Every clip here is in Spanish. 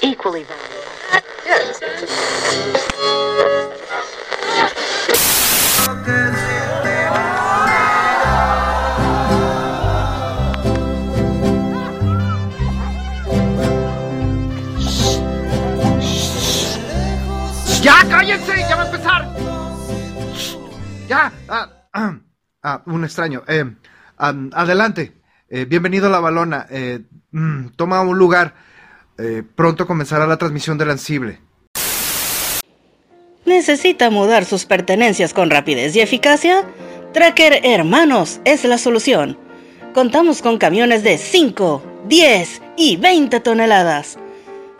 Equally valuable. ¡Ya, cállense! ¡Ya va a empezar! ¡Ya! Ah, ah, ah, un extraño. Eh, am, adelante. Eh, bienvenido a la balona. Eh, mm, toma un lugar. Eh, pronto comenzará la transmisión del ansible. ¿Necesita mudar sus pertenencias con rapidez y eficacia? Tracker Hermanos es la solución. Contamos con camiones de 5, 10 y 20 toneladas.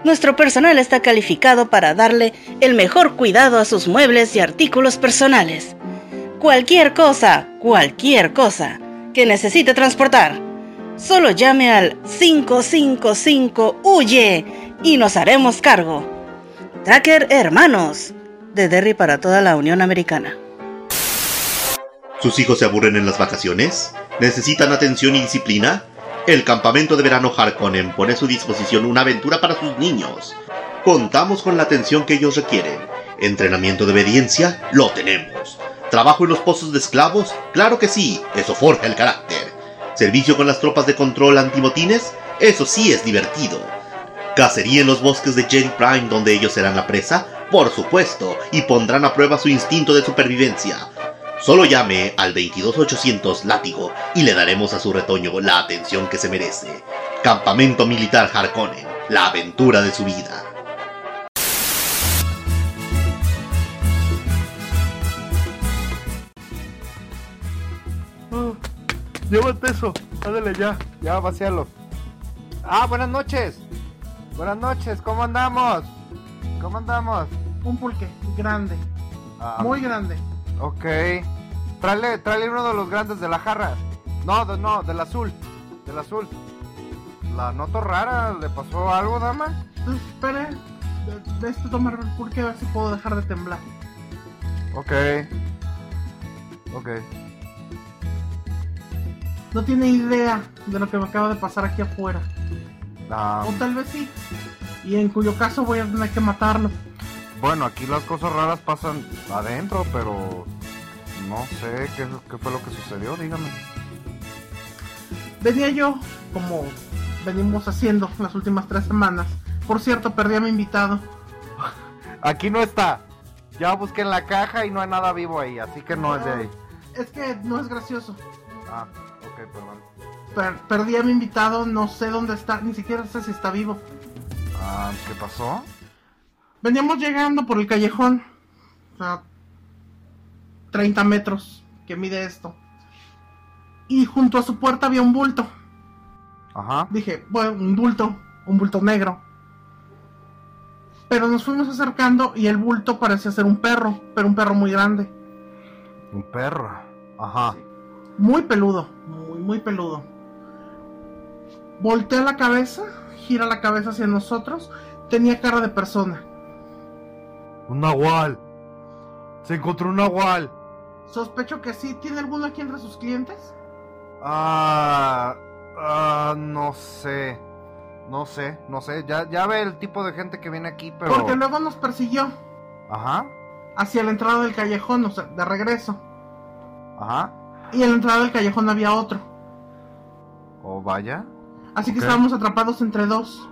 Nuestro personal está calificado para darle el mejor cuidado a sus muebles y artículos personales. Cualquier cosa, cualquier cosa que necesite transportar, solo llame al 555 Huye y nos haremos cargo. Tracker Hermanos, de Derry para toda la Unión Americana. ¿Sus hijos se aburren en las vacaciones? ¿Necesitan atención y disciplina? El campamento de verano Harkonnen pone a su disposición una aventura para sus niños. Contamos con la atención que ellos requieren. Entrenamiento de obediencia, lo tenemos. ¿Trabajo en los pozos de esclavos? Claro que sí, eso forja el carácter. ¿Servicio con las tropas de control antimotines? Eso sí es divertido. ¿Cacería en los bosques de Jedi Prime donde ellos serán la presa? Por supuesto, y pondrán a prueba su instinto de supervivencia. Solo llame al 22800 Látigo y le daremos a su retoño la atención que se merece. Campamento Militar Harkonnen, la aventura de su vida. Llévate eso. Ándale ya. Ya, vacíalo. Ah, buenas noches. Buenas noches. ¿Cómo andamos? ¿Cómo andamos? Un pulque grande, Ah, muy grande. Ok. Tráele, tráele uno de los grandes de la jarra. No, de- no, del azul. Del azul. La noto rara. ¿Le pasó algo, dama? Entonces, espere, de, de este tomar el pulque a ver si puedo dejar de temblar. Ok. Ok. No tiene idea de lo que me acaba de pasar aquí afuera. Ah, O tal vez sí. Y en cuyo caso voy a tener que matarlo. bueno, aquí las cosas raras pasan adentro, pero no sé qué, qué fue lo que sucedió, dígame. Venía yo, como venimos haciendo las últimas tres semanas. Por cierto, perdí a mi invitado. Aquí no está. Ya busqué en la caja y no hay nada vivo ahí, así que no es de ahí. Es que no es gracioso. Ah, ok, perdón. Per- perdí a mi invitado, no sé dónde está, ni siquiera sé si está vivo. Ah, ¿qué pasó? Veníamos llegando por el callejón. O sea, 30 metros que mide esto. Y junto a su puerta había un bulto. Ajá. Dije, bueno, un bulto, un bulto negro. Pero nos fuimos acercando y el bulto parecía ser un perro, pero un perro muy grande. Un perro. Ajá. Muy peludo, muy, peludo. Voltea la cabeza, gira la cabeza hacia nosotros. Tenía cara de persona. Un nahual. Se encontró un nahual. Sospecho que sí. ¿Tiene alguno aquí entre sus clientes? Ah, ah, no sé. No sé, no sé. Ya, ya ve el tipo de gente que viene aquí, pero. Porque luego nos persiguió Ajá, hacia la entrada del callejón, o sea, de regreso. ajá. Y en la entrada del callejón había otro. O vaya. Así que estábamos atrapados entre dos.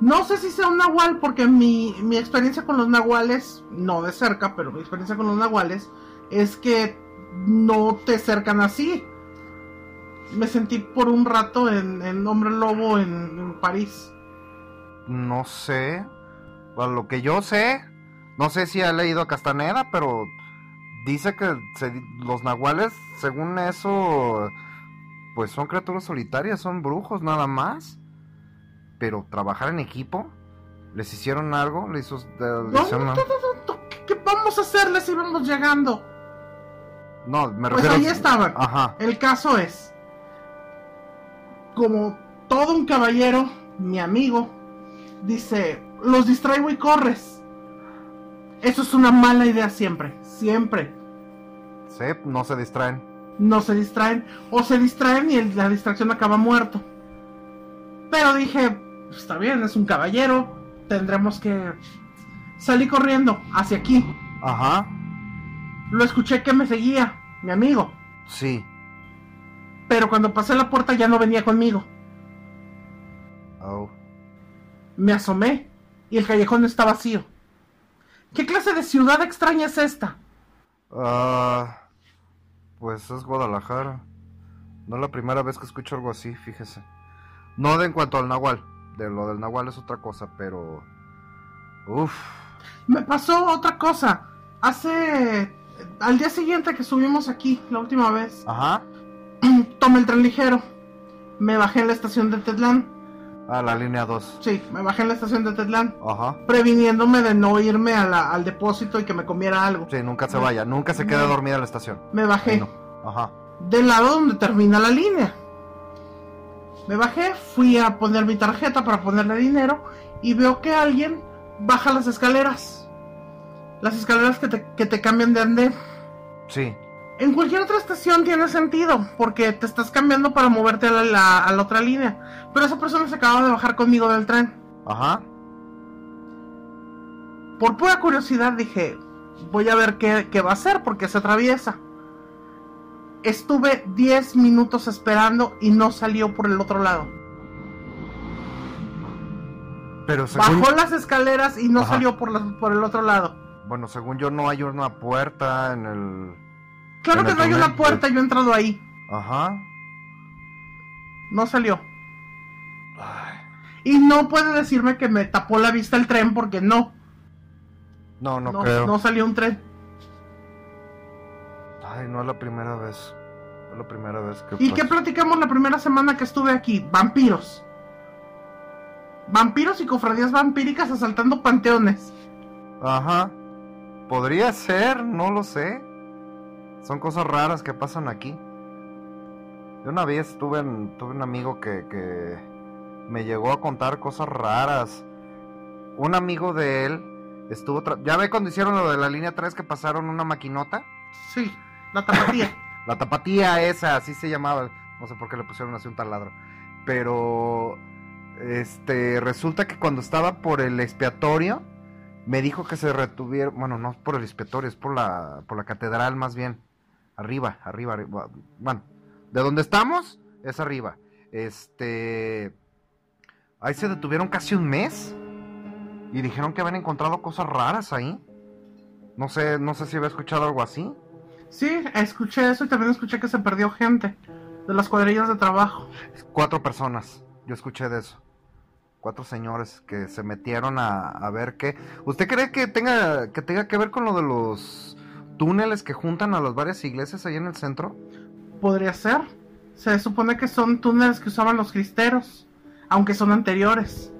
No sé si sea un nahual, porque mi, mi experiencia con los nahuales, no de cerca, pero mi experiencia con los nahuales, es que no te cercan así. Me sentí por un rato en, en Hombre Lobo en, en París. No sé. Bueno, lo que yo sé, no sé si ha leído a Castaneda, pero dice que se- los nahuales, según eso, pues son criaturas solitarias, son brujos nada más. Pero trabajar en equipo, les hicieron algo, les, hizo, les No, hicieron no, algo? no, no, no, ¿qué, vamos a hacerles si vamos llegando? No, me Pues refiero. ahí estaban. Ajá. El caso es, como todo un caballero, mi amigo, dice, los distraigo y corres. Eso es una mala idea siempre, siempre. Sí, no se distraen. No se distraen, o se distraen y el- la distracción acaba muerto. Pero dije, Está bien, es un caballero. Tendremos que... Salí corriendo hacia aquí. Ajá. Lo escuché que me seguía, mi amigo. Sí. Pero cuando pasé la puerta ya no venía conmigo. Oh. Me asomé y el callejón está vacío. ¿Qué clase de ciudad extraña es esta? Ah, pues es Guadalajara. No es la primera vez que escucho algo así, fíjese. No de en cuanto al Nahual. De lo del Nahual es otra cosa, pero... Uf. Me pasó otra cosa. Hace... Al día siguiente que subimos aquí, la última vez, Ajá. tomé el tren ligero. Me bajé en la estación de Tetlán. Ah, la línea 2. Sí, me bajé en la estación de Tetlán. Ajá. Previniéndome de no irme a la- al depósito y que me comiera algo. Sí, nunca se vaya. Nunca se quede dormida en la estación. Me bajé. No. Ajá. del lado donde termina la línea. Me bajé, fui a poner mi tarjeta para ponerle dinero y veo que alguien baja las escaleras. Las escaleras que te, que te cambian de andén. Sí. En cualquier otra estación tiene sentido, porque te estás cambiando para moverte a la, la- a la otra línea. Pero esa persona se acaba de bajar conmigo del tren. Ajá. Por pura curiosidad dije, voy a ver qué, qué va a hacer, porque se atraviesa. Estuve 10 minutos esperando y no salió por el otro lado. Pero según... Bajó las escaleras y no Ajá. salió por, la- por el otro lado. Bueno, según yo no hay una puerta en el... Claro que no hay una puerta, yo he entrado ahí. Ajá. No salió. Ay. Y no puede decirme que me tapó la vista el tren porque no. No, no, No, creo. no salió un tren. Ay, no es la primera vez. No es la primera vez que... ¿Y pasa. qué platicamos la primera semana que estuve aquí? Vampiros. Vampiros y cofradías vampíricas asaltando panteones. Ajá. Podría ser, no lo sé. Son cosas raras que pasan aquí. Yo una vez tuve, tuve un amigo que, que me llegó a contar cosas raras. Un amigo de él estuvo... tra- ¿Ya ve cuando hicieron lo de la línea 3 que pasaron una maquinota? Sí, la tapatía. La tapatía esa, así se llamaba. No sé por qué le pusieron así un taladro. Pero este resulta que cuando estaba por el expiatorio me dijo que se retuviera, bueno, no es por el expiatorio, es por la por la catedral más bien. Arriba, arriba, arriba. Bueno, de donde estamos es arriba. Este ahí se detuvieron casi un mes y dijeron que habían encontrado cosas raras ahí. No sé, no sé si había escuchado algo así. Sí, escuché eso y también escuché que se perdió gente de las cuadrillas de trabajo. Cuatro personas, yo escuché de eso. Cuatro señores que se metieron a, a ver qué. ¿Usted cree que tenga que tenga que ver con lo de los túneles que juntan a las varias iglesias ahí en el centro? Podría ser. Se supone que son túneles que usaban los cristeros, aunque son anteriores.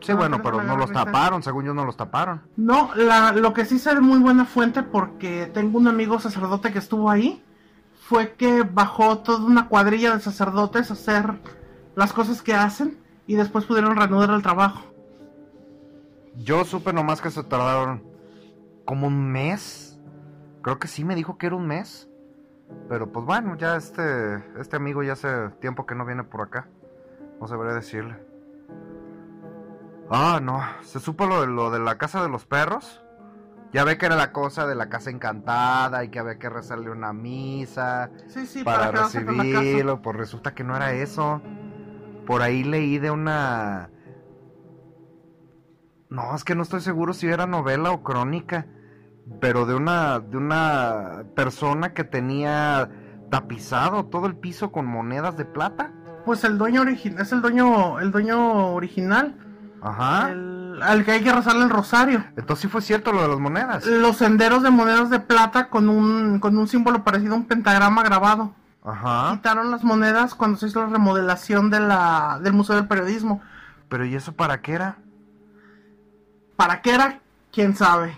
Sí, bueno, pero no los taparon, según yo no los taparon. No, la, lo que sí sé de muy buena fuente, porque tengo un amigo sacerdote que estuvo ahí, fue que bajó toda una cuadrilla de sacerdotes a hacer las cosas que hacen y después pudieron reanudar el trabajo. Yo supe nomás que se tardaron como un mes. Creo que sí me dijo que era un mes. Pero pues bueno, ya este este amigo ya hace tiempo que no viene por acá. No sabría decirle. Ah, no. Se supo lo de, lo de la casa de los perros. Ya ve que era la cosa de la casa encantada y que había que rezarle una misa Sí, sí, para, casa. recibirlo. Pues resulta que no era eso. Por ahí leí de una. No, es que no estoy seguro si era novela o crónica. Pero de una. de una persona que tenía tapizado todo el piso con monedas de plata. Pues el dueño original, es el dueño, el dueño original, Ajá. el- al que hay que rezarle el rosario. Entonces sí fue cierto lo de las monedas. Los senderos de monedas de plata con un, con un símbolo parecido a un pentagrama grabado. Ajá. Quitaron las monedas cuando se hizo la remodelación de la, del Museo del Periodismo. Pero ¿y eso para qué era? ¿Para qué era? ¿Quién sabe?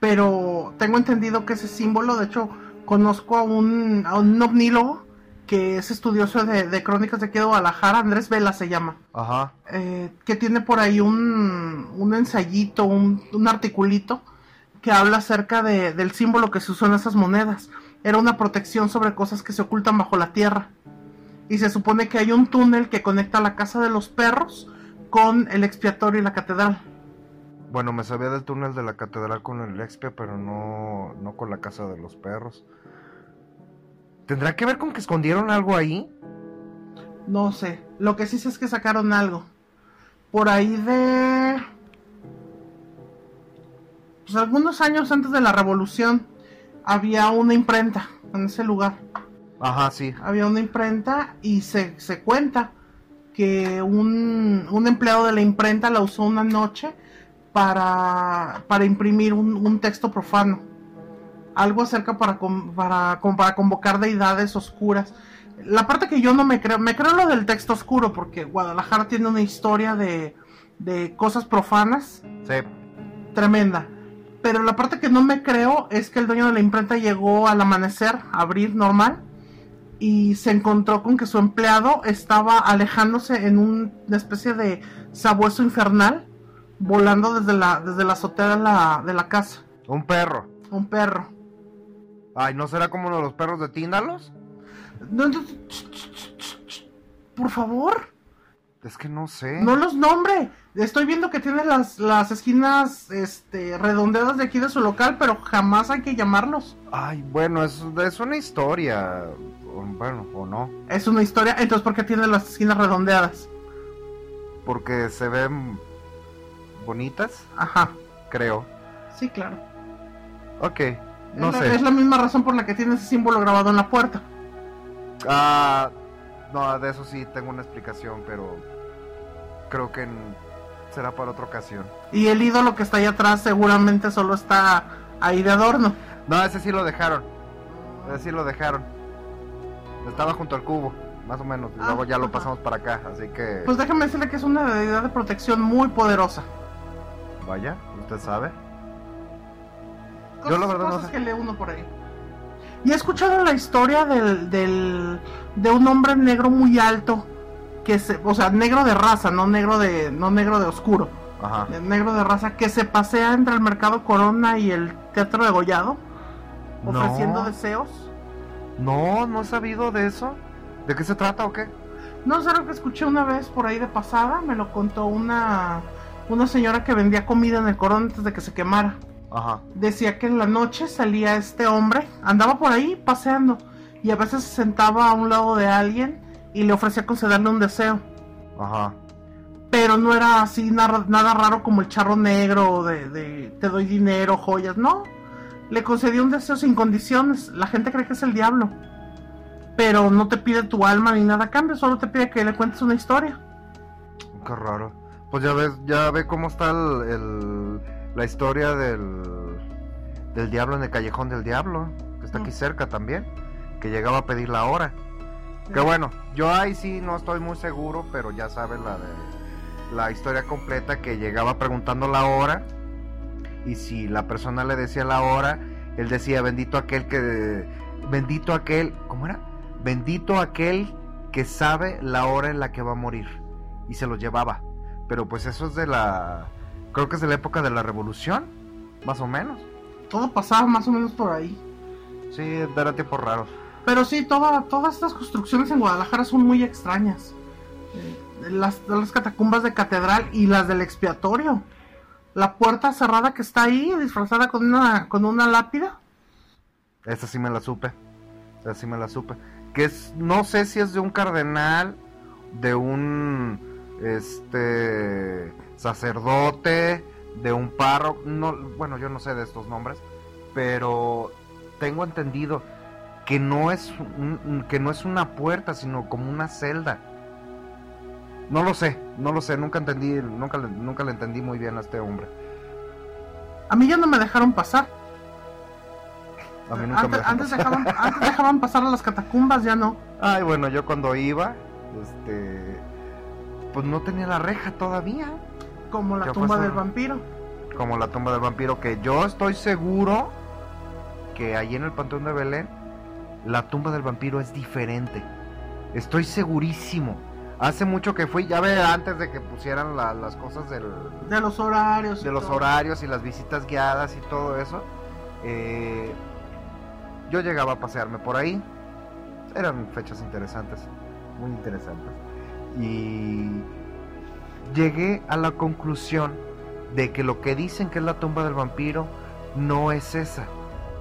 Pero tengo entendido que ese símbolo, de hecho, conozco a un, a un ovnílogo que es estudioso de, de crónicas de aquí de Guadalajara, Andrés Vela se llama, Ajá. eh, que tiene por ahí un, un ensayito, un, un articulito que habla acerca de- del símbolo que se usó en esas monedas. Era una protección sobre cosas que se ocultan bajo la tierra. Y se supone que hay un túnel que conecta la casa de los perros con el expiatorio y la catedral. Bueno, me sabía del túnel de la catedral con el expia, pero no, no con la casa de los perros. ¿Tendrá que ver con que escondieron algo ahí? No sé. Lo que sí sé es que sacaron algo. Por ahí de. Pues algunos años antes de la revolución había una imprenta en ese lugar. Ajá, sí. Había una imprenta y se, se cuenta que un, un empleado de la imprenta la usó una noche para, para imprimir un, un texto profano. Algo acerca para, con- para, con- para convocar deidades oscuras. La parte que yo no me creo, me creo lo del texto oscuro, porque Guadalajara tiene una historia de, de cosas profanas Sí. tremenda. Pero la parte que no me creo es que el dueño de la imprenta llegó al amanecer, a abrir normal, y se encontró con que su empleado estaba alejándose en un- una especie de sabueso infernal, volando desde la, desde la azotea de la, de la casa. Un perro. Un perro. Ay, ¿no será como uno de los perros de Tíndalos? No, no, Por favor, Es que no sé. no los nombre. Estoy viendo que tiene las, las esquinas este, redondeadas de aquí de su local, pero jamás hay que llamarlos. Ay, bueno, es, es una historia. Bueno, o no. Es una historia, entonces ¿por qué tiene las esquinas redondeadas? Porque se ven bonitas, Ajá, creo. sí, claro. Ok, no es, la, sé. es la misma razón por la que tiene ese símbolo grabado en la puerta. Ah, no, de eso sí tengo una explicación, pero creo que será para otra ocasión. Y el ídolo que está ahí atrás seguramente solo está ahí de adorno. No, ese sí lo dejaron. Ese sí lo dejaron. Estaba junto al cubo, más o menos. Y Ah, luego ya lo ajá. pasamos para acá, así que... Pues déjame decirle que es una deidad de protección muy poderosa. Vaya, usted sabe. Cosas, la verdad no cosas sé. que lee uno por ahí. Y he escuchado la historia del, del, de un hombre negro muy alto que se, o sea, negro de raza, no negro de, no negro de oscuro, Ajá. de negro de raza que se pasea entre el mercado Corona y el Teatro de Gollado ofreciendo No. deseos. No, no he sabido de eso. ¿De qué se trata o qué? No sé lo que escuché una vez por ahí de pasada, me lo contó una una señora que vendía comida en el Corona antes de que se quemara. Ajá. decía que en la noche salía este hombre, andaba por ahí paseando y a veces se sentaba a un lado de alguien y le ofrecía concederle un deseo. Ajá. Pero no era así nada, nada raro como el charro negro de, de te doy dinero, joyas, no. Le concedió un deseo sin condiciones. La gente cree que es el diablo. Pero no te pide tu alma ni nada a cambio, solo te pide que le cuentes una historia. Qué raro. Pues ya ves, ya ve cómo está el, el- la historia del, del diablo en el callejón del diablo, que está aquí Mm. cerca también, que llegaba a pedir la hora. Que bueno, yo ahí sí no estoy muy seguro, pero ya sabes la de la historia completa que llegaba preguntando la hora y si la persona le decía la hora, él decía bendito aquel que bendito aquel, ¿cómo era? Bendito aquel que sabe la hora en la que va a morir y se lo llevaba. Pero pues eso es de la creo que es de la época de la revolución, más o menos. Todo pasaba más o menos por ahí. Sí, era tiempos raros. Pero sí, toda, todas estas construcciones en Guadalajara son muy extrañas. Eh, las, las catacumbas de catedral y las del expiatorio. La puerta cerrada que está ahí, disfrazada con una, con una lápida. Esa sí me la supe. Esa sí me la supe. Que es, no sé si es de un cardenal, de un este sacerdote, de un párroco, no, bueno, yo no sé de estos nombres, pero tengo entendido que no es un- que no es una puerta, sino como una celda. No lo sé, no lo sé, nunca entendí, nunca, le- nunca le entendí muy bien a este hombre. A mí ya no me dejaron pasar. A mí nunca me antes, dejó antes pasar. dejaban, antes dejaban pasar a las catacumbas, ya no. Ay, bueno, yo cuando iba, este, pues no tenía la reja todavía, Como la ¿Qué tumba del vampiro. como la tumba del vampiro, que yo estoy seguro que ahí en el Panteón de Belén, la tumba del vampiro es diferente. Estoy segurísimo. Hace mucho que fui, ya ve, antes de que pusieran la- las cosas del, De los horarios. y de los todo. horarios y las visitas guiadas y todo eso, eh, yo llegaba a pasearme por ahí. Eran fechas interesantes, muy interesantes. Y llegué a la conclusión de que lo que dicen que es la tumba del vampiro no es esa,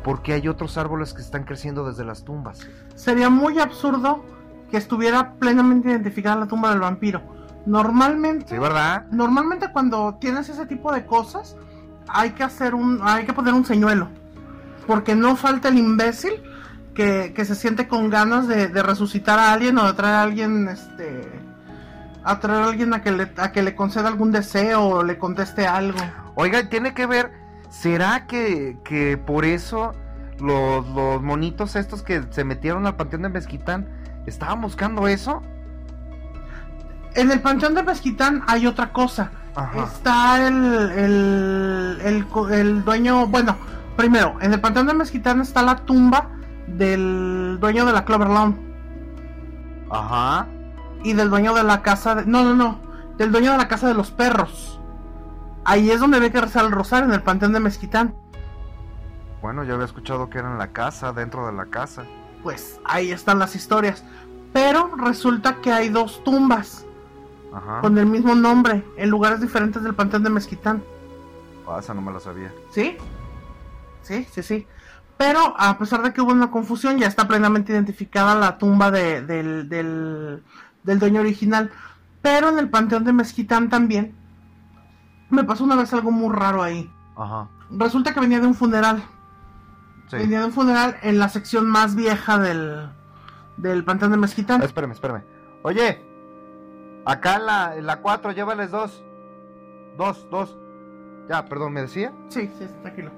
porque hay otros árboles que están creciendo desde las tumbas. Sería muy absurdo que estuviera plenamente identificada la tumba del vampiro. Normalmente, Sí, ¿verdad? normalmente cuando tienes ese tipo de cosas, hay que hacer un, hay que poner un señuelo, porque no falta el imbécil que, que se siente con ganas de, de resucitar a alguien o de traer a alguien, este, a traer a alguien a que le, a que le conceda algún deseo o le conteste algo. Oiga, tiene que ver, ¿será que, que por eso los, los monitos estos que se metieron al panteón de Mezquitán estaban buscando eso? En el panteón de Mezquitán hay otra cosa. Ajá. Está el, el, el, el dueño, bueno, primero, en el panteón de Mezquitán está la tumba del dueño de la Clover Lawn Ajá. Y del dueño de la casa de... No, no, no, del dueño de la casa de los perros. Ahí es donde había que rezar el rosario, en el panteón de Mezquitán. Bueno, yo había escuchado que era en la casa, dentro de la casa. Pues ahí están las historias. Pero resulta que hay dos tumbas Ajá. con el mismo nombre en lugares diferentes del panteón de Mezquitán. Ah, esa no me la sabía. ¿Sí? Sí, sí, sí. Pero a pesar de que hubo una confusión, ya está plenamente identificada la tumba de- del, del, del dueño original. Pero en el panteón de Mezquitán también me pasó una vez algo muy raro ahí. Ajá. Resulta que venía de un funeral. Sí. Venía de un funeral en la sección más vieja del, del panteón de Mezquitán. Espérame, espérame. Oye, acá en la, en la 4, llévales dos. Dos, dos. Ya, perdón, ¿me decía? Sí, sí, tranquilo.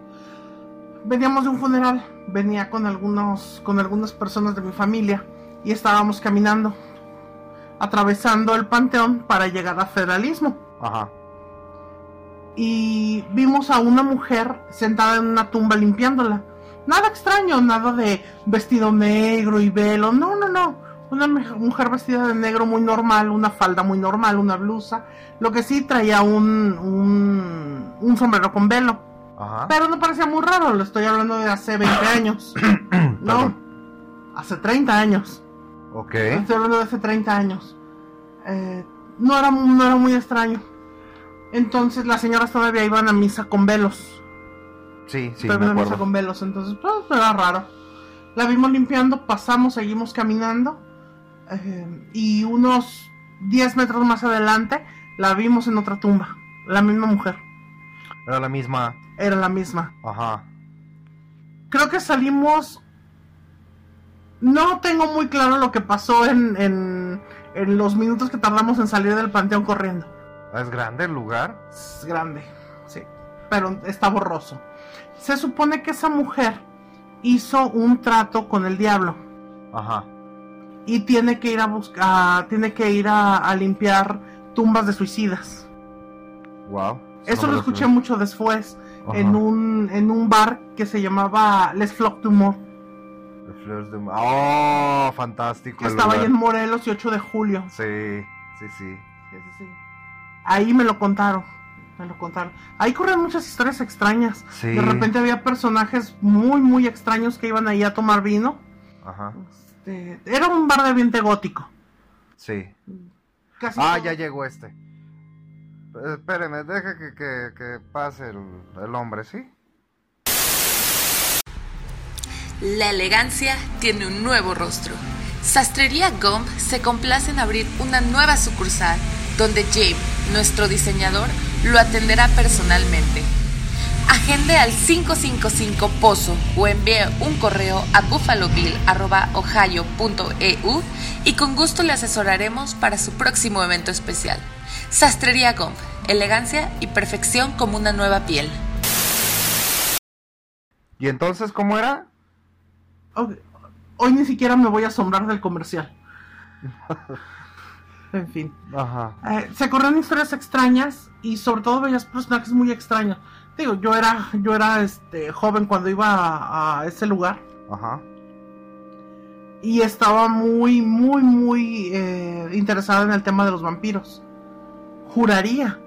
Veníamos de un funeral, venía con algunos, con algunas personas de mi familia y estábamos caminando, atravesando el panteón para llegar a Federalismo. Ajá. Y vimos a una mujer sentada en una tumba limpiándola. Nada extraño, nada de vestido negro y velo. No, no, no. Una mujer vestida de negro muy normal, una falda muy normal, una blusa. Lo que sí traía un, un, un sombrero con velo. Ajá. Pero no parecía muy raro, lo estoy hablando de hace 20 años. no, hace 30 años. Ok. Estoy hablando de hace 30 años. Eh, no, era, no era muy extraño. Entonces las señoras todavía iban a misa con velos. Sí, sí, Todavía me iban a misa acuerdo. con velos, entonces pues era raro. La vimos limpiando, pasamos, seguimos caminando. eh, y unos 10 metros más adelante la vimos en otra tumba. La misma mujer. Era la misma. Era la misma. Ajá. creo que salimos. No tengo muy claro lo que pasó en, en, en los minutos que tardamos en salir del panteón corriendo. ¿Es grande el lugar? Es grande, sí, pero está borroso. Se supone que esa mujer hizo un trato con el diablo Ajá. y tiene que ir a buscar, tiene que ir a, a limpiar tumbas de suicidas. Wow. Eso lo escuché mucho después Ajá. en un en un bar que se llamaba Les Flock du De Oh, fantástico. que estaba ahí lugar. en Morelos y 8 de julio. Sí, sí, sí. Sí, sí, sí. Ahí me lo contaron. Me lo contaron. Ahí corren muchas historias extrañas. Sí. De repente había personajes muy, muy extraños que iban ahí a tomar vino. Ajá. Este, era un bar de ambiente gótico. Sí. Casi Ah, todo- ya llegó este. Espéreme, deja que, que, que pase el, el hombre, ¿sí? La elegancia tiene un nuevo rostro. Sastrería Gomp se complace en abrir una nueva sucursal donde James, nuestro diseñador, lo atenderá personalmente. Agende al 555 Pozo o envíe un correo a buffalobill.ohio.eu y con gusto le asesoraremos para su próximo evento especial. Sastrería Gomp, elegancia y perfección como una nueva piel. ¿Y entonces cómo era? Hoy ni siquiera me voy a asombrar del comercial. en fin. Ajá. Eh, se corrieron historias extrañas y sobre todo veías personajes muy extraños. Digo, yo era, yo era este joven cuando iba a, a ese lugar. Ajá. y estaba muy, muy, muy eh, interesada en el tema de los vampiros. Juraría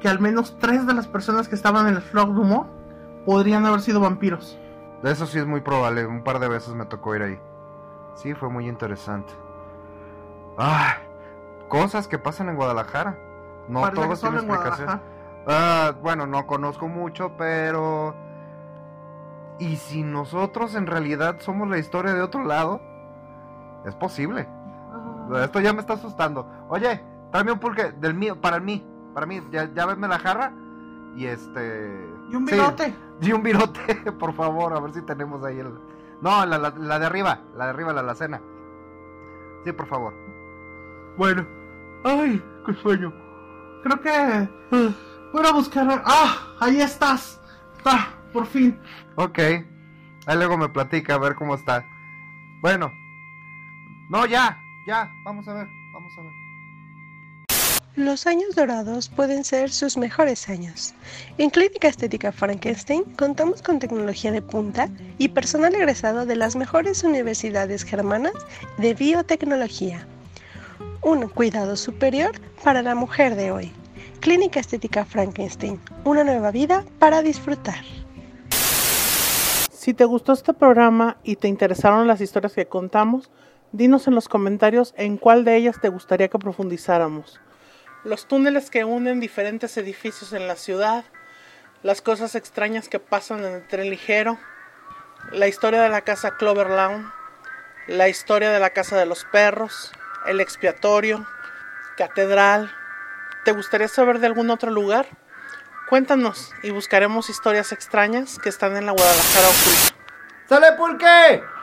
que al menos tres de las personas que estaban en el Flock du Mont podrían haber sido vampiros. De eso sí es muy probable. Un par de veces me tocó ir ahí. Sí, fue muy interesante. Ah, cosas que pasan en Guadalajara. No Parece todo tiene en explicación. Ah, bueno, no conozco mucho, pero... ¿Y si nosotros en realidad somos la historia de otro lado? Es posible. Ah, Esto ya me está asustando. Oye, tráeme un pulque del mío, para mí, para mí, ya, ya venme la jarra y este... Y un sí, virote. y un virote, por favor, a ver si tenemos ahí el... No, la, la, la de arriba, la de arriba, la alacena. Sí, por favor. Bueno. Ay, qué sueño. Creo que voy a buscar. ¡Ah! Ahí estás. ¡Ah! Por fin. Ok. Ahí luego me platica a ver cómo está. Bueno. No, ya, ya. Vamos a ver, vamos a ver. Los años dorados pueden ser sus mejores años. En Clínica Estética Frankenstein contamos con tecnología de punta y personal egresado de las mejores universidades germanas de biotecnología. Un cuidado superior para la mujer de hoy. Clínica Estética Frankenstein, una nueva vida para disfrutar. Si te gustó este programa y te interesaron las historias que contamos, dinos en los comentarios en cuál de ellas te gustaría que profundizáramos. Los túneles que unen diferentes edificios en la ciudad, las cosas extrañas que pasan en el tren ligero, la historia de la casa Clover Lawn, la historia de la casa de los perros, el expiatorio, catedral. ¿Te gustaría saber de algún otro lugar? Cuéntanos y buscaremos historias extrañas que están en la Guadalajara oculta. ¡Sale pulque!